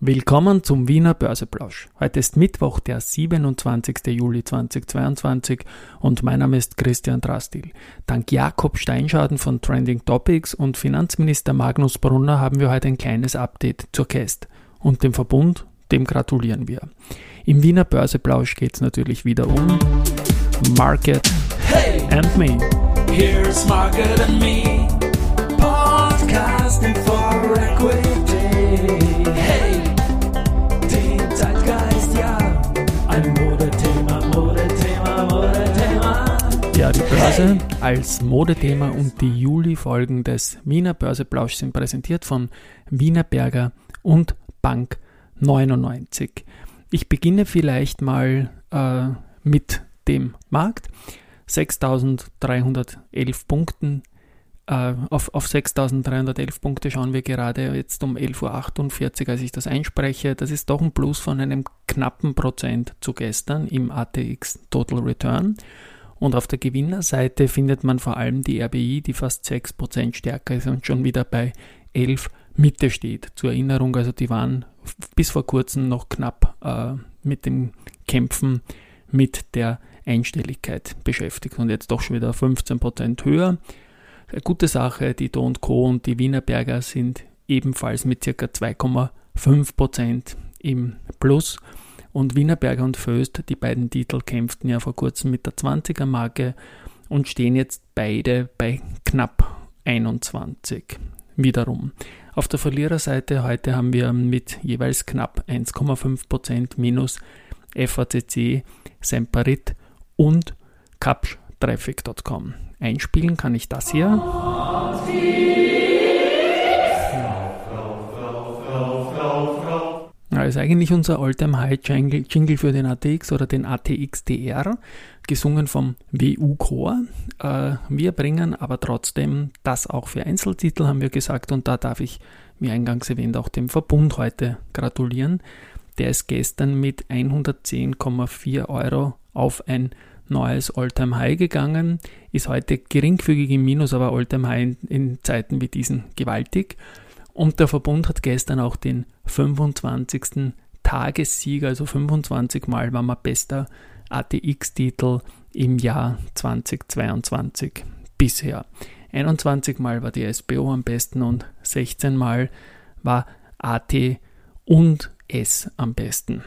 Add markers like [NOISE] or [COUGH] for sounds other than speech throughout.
Willkommen zum Wiener Börseplausch. Heute ist Mittwoch, der 27. Juli 2022 und mein Name ist Christian Drastil. Dank Jakob Steinschaden von Trending Topics und Finanzminister Magnus Brunner haben wir heute ein kleines Update zur Cast. Und dem Verbund, dem gratulieren wir. Im Wiener Börseplausch geht es natürlich wieder um Market hey, and Me. Here's Market and Me. Podcasting for Equity. Börse als Modethema und die Juli-Folgen des Wiener Börseplausch sind präsentiert von Wiener Berger und Bank 99. Ich beginne vielleicht mal äh, mit dem Markt. 6.311 Punkten. Äh, auf, auf 6.311 Punkte schauen wir gerade jetzt um 11.48 Uhr, als ich das einspreche. Das ist doch ein Plus von einem knappen Prozent zu gestern im ATX Total Return. Und auf der Gewinnerseite findet man vor allem die RBI, die fast 6% stärker ist und schon wieder bei 11 Mitte steht. Zur Erinnerung, also die waren bis vor kurzem noch knapp äh, mit dem Kämpfen mit der Einstelligkeit beschäftigt und jetzt doch schon wieder 15% höher. Eine gute Sache, die Do Co. und die Wienerberger sind ebenfalls mit ca. 2,5% im Plus und Wienerberger und Föst, die beiden Titel kämpften ja vor kurzem mit der 20er Marke und stehen jetzt beide bei knapp 21 wiederum. Auf der Verliererseite heute haben wir mit jeweils knapp 1,5% minus FACC, Semperit und Captraffic.com. Einspielen kann ich das hier. Ist eigentlich unser Alltime High Jingle für den ATX oder den ATX-DR, gesungen vom WU-Chor. Äh, wir bringen aber trotzdem das auch für Einzeltitel, haben wir gesagt, und da darf ich, wie eingangs erwähnt, auch dem Verbund heute gratulieren. Der ist gestern mit 110,4 Euro auf ein neues Alltime High gegangen, ist heute geringfügig im Minus, aber Alltime High in, in Zeiten wie diesen gewaltig. Und der Verbund hat gestern auch den 25. Tagessieg, also 25 Mal war man bester ATX-Titel im Jahr 2022 bisher. 21 Mal war die SBO am besten und 16 Mal war AT und S am besten.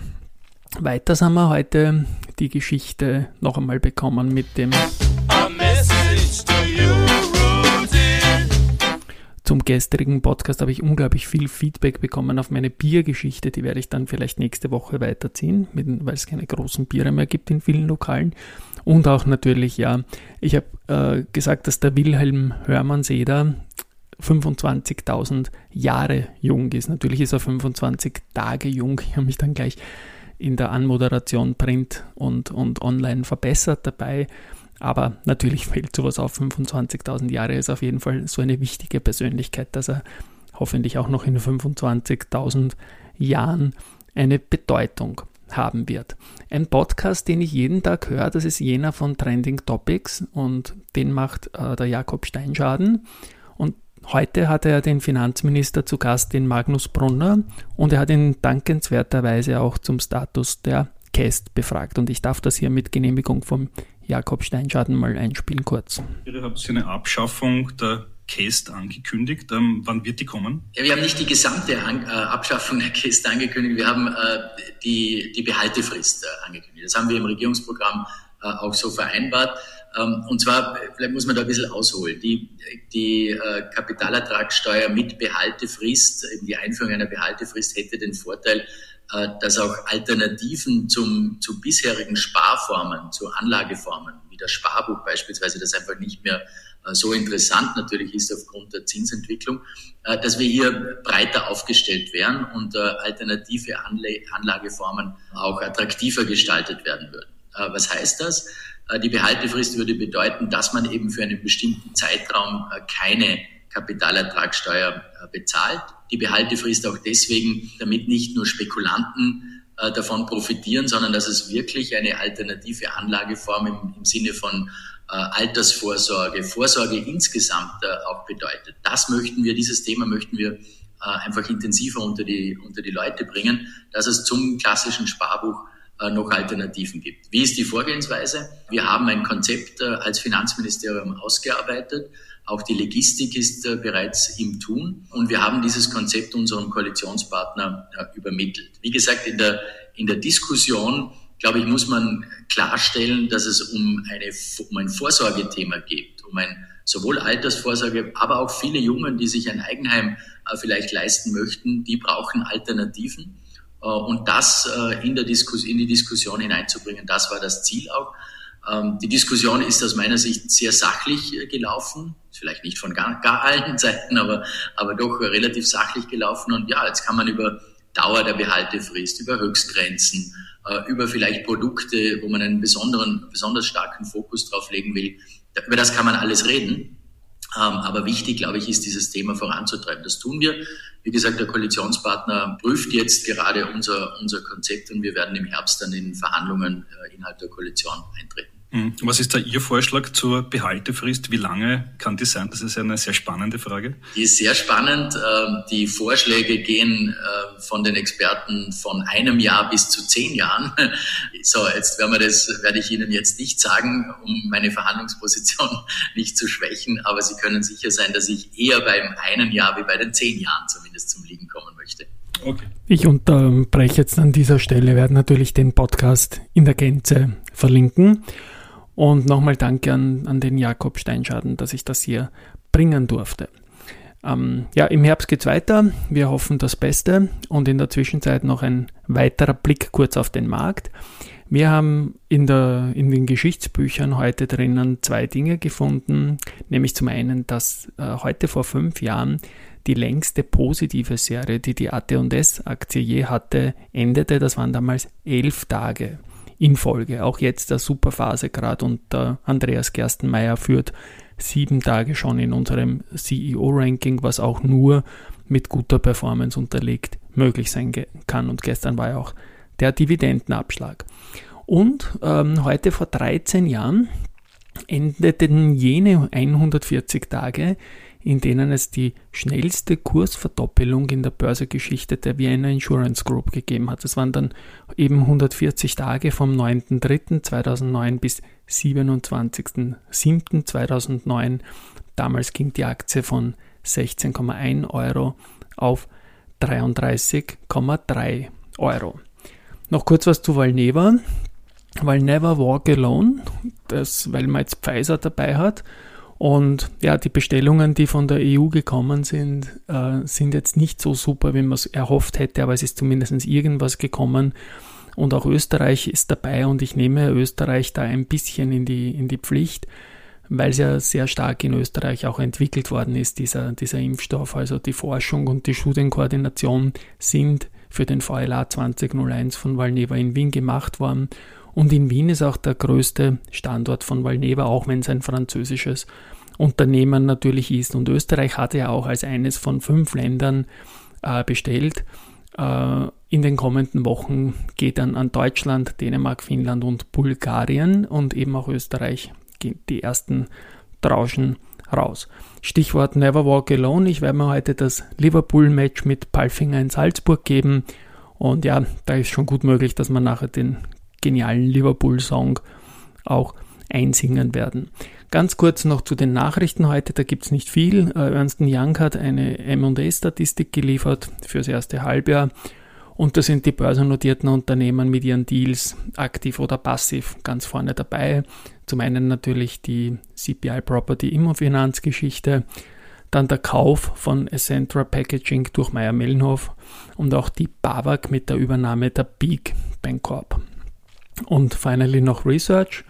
Weiter haben wir heute die Geschichte noch einmal bekommen mit dem Zum gestrigen Podcast habe ich unglaublich viel Feedback bekommen auf meine Biergeschichte. Die werde ich dann vielleicht nächste Woche weiterziehen, weil es keine großen Biere mehr gibt in vielen Lokalen. Und auch natürlich, ja, ich habe äh, gesagt, dass der Wilhelm Hörmann-Seder 25.000 Jahre jung ist. Natürlich ist er 25 Tage jung. Ich habe mich dann gleich in der Anmoderation Print und, und Online verbessert dabei. Aber natürlich fällt sowas auf. 25.000 Jahre ist auf jeden Fall so eine wichtige Persönlichkeit, dass er hoffentlich auch noch in 25.000 Jahren eine Bedeutung haben wird. Ein Podcast, den ich jeden Tag höre, das ist jener von Trending Topics und den macht äh, der Jakob Steinschaden. Und heute hat er den Finanzminister zu Gast, den Magnus Brunner, und er hat ihn dankenswerterweise auch zum Status der Cast befragt. Und ich darf das hier mit Genehmigung vom Jakob Steinschaden mal einspielen kurz. Ihr habt eine Abschaffung der KEST angekündigt. Ähm, wann wird die kommen? Ja, wir haben nicht die gesamte An äh, Abschaffung der KEST angekündigt, wir haben äh, die, die Behaltefrist äh, angekündigt. Das haben wir im Regierungsprogramm äh, auch so vereinbart. Ähm, und zwar, vielleicht muss man da ein bisschen ausholen. Die, die äh, Kapitalertragssteuer mit Behaltefrist, eben die Einführung einer Behaltefrist hätte den Vorteil, dass auch Alternativen zum, zu bisherigen Sparformen, zu Anlageformen, wie das Sparbuch beispielsweise, das einfach nicht mehr äh, so interessant natürlich ist aufgrund der Zinsentwicklung, äh, dass wir hier breiter aufgestellt wären und alternative Anlageformen auch attraktiver gestaltet werden würden. Was heißt das? Die Behaltefrist würde bedeuten, dass man eben für einen bestimmten Zeitraum keine Kapitalertragssteuer bezahlt die Behaltefrist auch deswegen, damit nicht nur Spekulanten äh, davon profitieren, sondern dass es wirklich eine alternative Anlageform im, im Sinne von äh, Altersvorsorge, Vorsorge insgesamt äh, auch bedeutet. Das möchten wir, dieses Thema möchten wir einfach intensiver unter die, unter die Leute bringen, dass es zum klassischen Sparbuch noch Alternativen gibt. Wie ist die Vorgehensweise? Wir haben ein Konzept als Finanzministerium ausgearbeitet. Auch die Logistik ist bereits im Tun. Und wir haben dieses Konzept unserem Koalitionspartner übermittelt. Wie gesagt, in der, in der Diskussion glaube ich, muss man klarstellen, dass es um, eine, um ein Vorsorgethema geht, um ein sowohl Altersvorsorge, aber auch viele Jungen, die sich ein Eigenheim äh, vielleicht leisten möchten, die brauchen Alternativen. Äh, und das äh, in, der Diskus in die Diskussion hineinzubringen, das war das Ziel auch. Ähm, die Diskussion ist aus meiner Sicht sehr sachlich äh, gelaufen, vielleicht nicht von gar, gar allen [LAUGHS] Seiten, aber, aber doch relativ sachlich gelaufen. Und ja, jetzt kann man über Dauer der Behaltefrist, über Höchstgrenzen, über vielleicht Produkte, wo man einen besonderen, besonders starken Fokus drauf legen will. Über das kann man alles reden. Ähm, aber wichtig, glaube ich, ist dieses Thema voranzutreiben. Das tun wir. Wie gesagt, der Koalitionspartner prüft jetzt gerade unser, unser Konzept und wir werden im Herbst dann in Verhandlungen äh, innerhalb der Koalition eintreten. Mhm. Was ist da Ihr Vorschlag zur Behaltefrist? Wie lange kann die sein? Das ist eine sehr spannende Frage. Die ist sehr spannend. Ähm, die Vorschläge gehen äh, von den Experten von einem Jahr bis zu zehn Jahren. [LAUGHS] So, jetzt werden wir das, werde ich Ihnen jetzt nicht sagen, um meine Verhandlungsposition [LAUGHS] nicht zu schwächen, aber Sie können sicher sein, dass ich eher beim einen Jahr wie bei den zehn Jahren zumindest zum Liegen kommen möchte. Okay. Ich unterbreche jetzt an dieser Stelle, werde natürlich den Podcast in der Gänze verlinken. Und nochmal danke an, an den Jakob Steinschaden, dass ich das hier bringen durfte. Ähm, ja, im Herbst geht es weiter. Wir hoffen das Beste und in der Zwischenzeit noch ein weiterer Blick kurz auf den Markt. Wir haben in, der, in den Geschichtsbüchern heute drinnen zwei Dinge gefunden, nämlich zum einen, dass äh, heute vor fünf Jahren die längste positive Serie, die die AT&S-Aktie je hatte, endete. Das waren damals elf Tage in Folge. Auch jetzt der Superphase gerade und der Andreas Gerstenmeier führt sieben Tage schon in unserem CEO-Ranking, was auch nur mit guter Performance unterlegt möglich sein kann. Und gestern war ja auch der Dividendenabschlag. Und ähm, heute vor 13 Jahren endeten jene 140 Tage, in denen es die schnellste Kursverdoppelung in der Börsegeschichte der Vienna Insurance Group gegeben hat. Das waren dann eben 140 Tage vom 9.3.2009 bis 27.07.2009. Damals ging die Aktie von 16,1 Euro auf 33,3 Euro. Noch kurz was zu Valneva. Valneva Walk Alone, das, weil man jetzt Pfizer dabei hat, und ja, die Bestellungen, die von der EU gekommen sind, äh, sind jetzt nicht so super, wie man es erhofft hätte, aber es ist zumindest irgendwas gekommen. Und auch Österreich ist dabei und ich nehme Österreich da ein bisschen in die, in die Pflicht, weil es ja sehr stark in Österreich auch entwickelt worden ist, dieser, dieser Impfstoff. Also die Forschung und die Studienkoordination sind für den VLA 2001 von Valneva in Wien gemacht worden und in Wien ist auch der größte Standort von Valneva, auch wenn es ein französisches Unternehmen natürlich ist. Und Österreich hatte ja auch als eines von fünf Ländern äh, bestellt. Äh, in den kommenden Wochen geht dann an Deutschland, Dänemark, Finnland und Bulgarien und eben auch Österreich die ersten Trauschen raus. Stichwort Never Walk Alone. Ich werde mir heute das Liverpool-Match mit Palfinger in Salzburg geben. Und ja, da ist schon gut möglich, dass man nachher den genialen Liverpool-Song auch einsingen werden. Ganz kurz noch zu den Nachrichten heute, da gibt es nicht viel. Äh, Ernst Young hat eine M&A-Statistik geliefert fürs erste Halbjahr und da sind die börsennotierten Unternehmen mit ihren Deals aktiv oder passiv ganz vorne dabei. Zum einen natürlich die CPI Property Immofinanzgeschichte, dann der Kauf von Essentra Packaging durch Meyer Mellenhof und auch die BAWAG mit der Übernahme der Peak Bancorp. Und finally noch Research.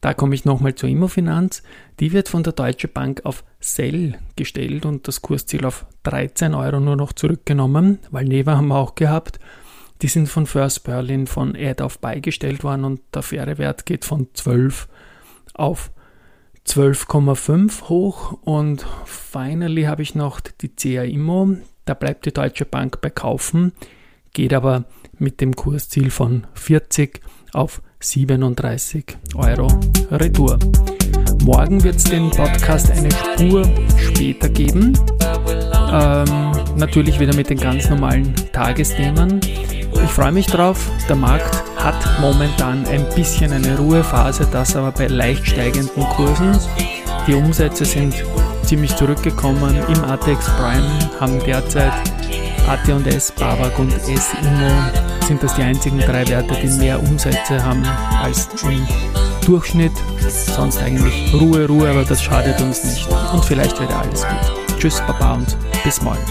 Da komme ich nochmal zur Immofinanz. Die wird von der Deutsche Bank auf Sell gestellt und das Kursziel auf 13 Euro nur noch zurückgenommen, weil Neva haben wir auch gehabt. Die sind von First Berlin von Add auf beigestellt worden und der faire Wert geht von 12 auf 12,5 hoch und finally habe ich noch die CA Immo. Da bleibt die Deutsche Bank bei Kaufen, geht aber mit dem Kursziel von 40 auf 37 Euro Retour. Morgen wird es den Podcast eine Spur später geben. Ähm, natürlich wieder mit den ganz normalen Tagesthemen. Ich freue mich drauf. Der Markt hat momentan ein bisschen eine Ruhephase, das aber bei leicht steigenden Kursen. Die Umsätze sind ziemlich zurückgekommen. Im ATX Prime haben derzeit AT&S, BAWAG und S-Immo sind das die einzigen drei Werte, die mehr Umsätze haben als im Durchschnitt. Sonst eigentlich Ruhe, Ruhe, aber das schadet uns nicht. Und vielleicht wird alles gut. Tschüss, Baba und bis morgen.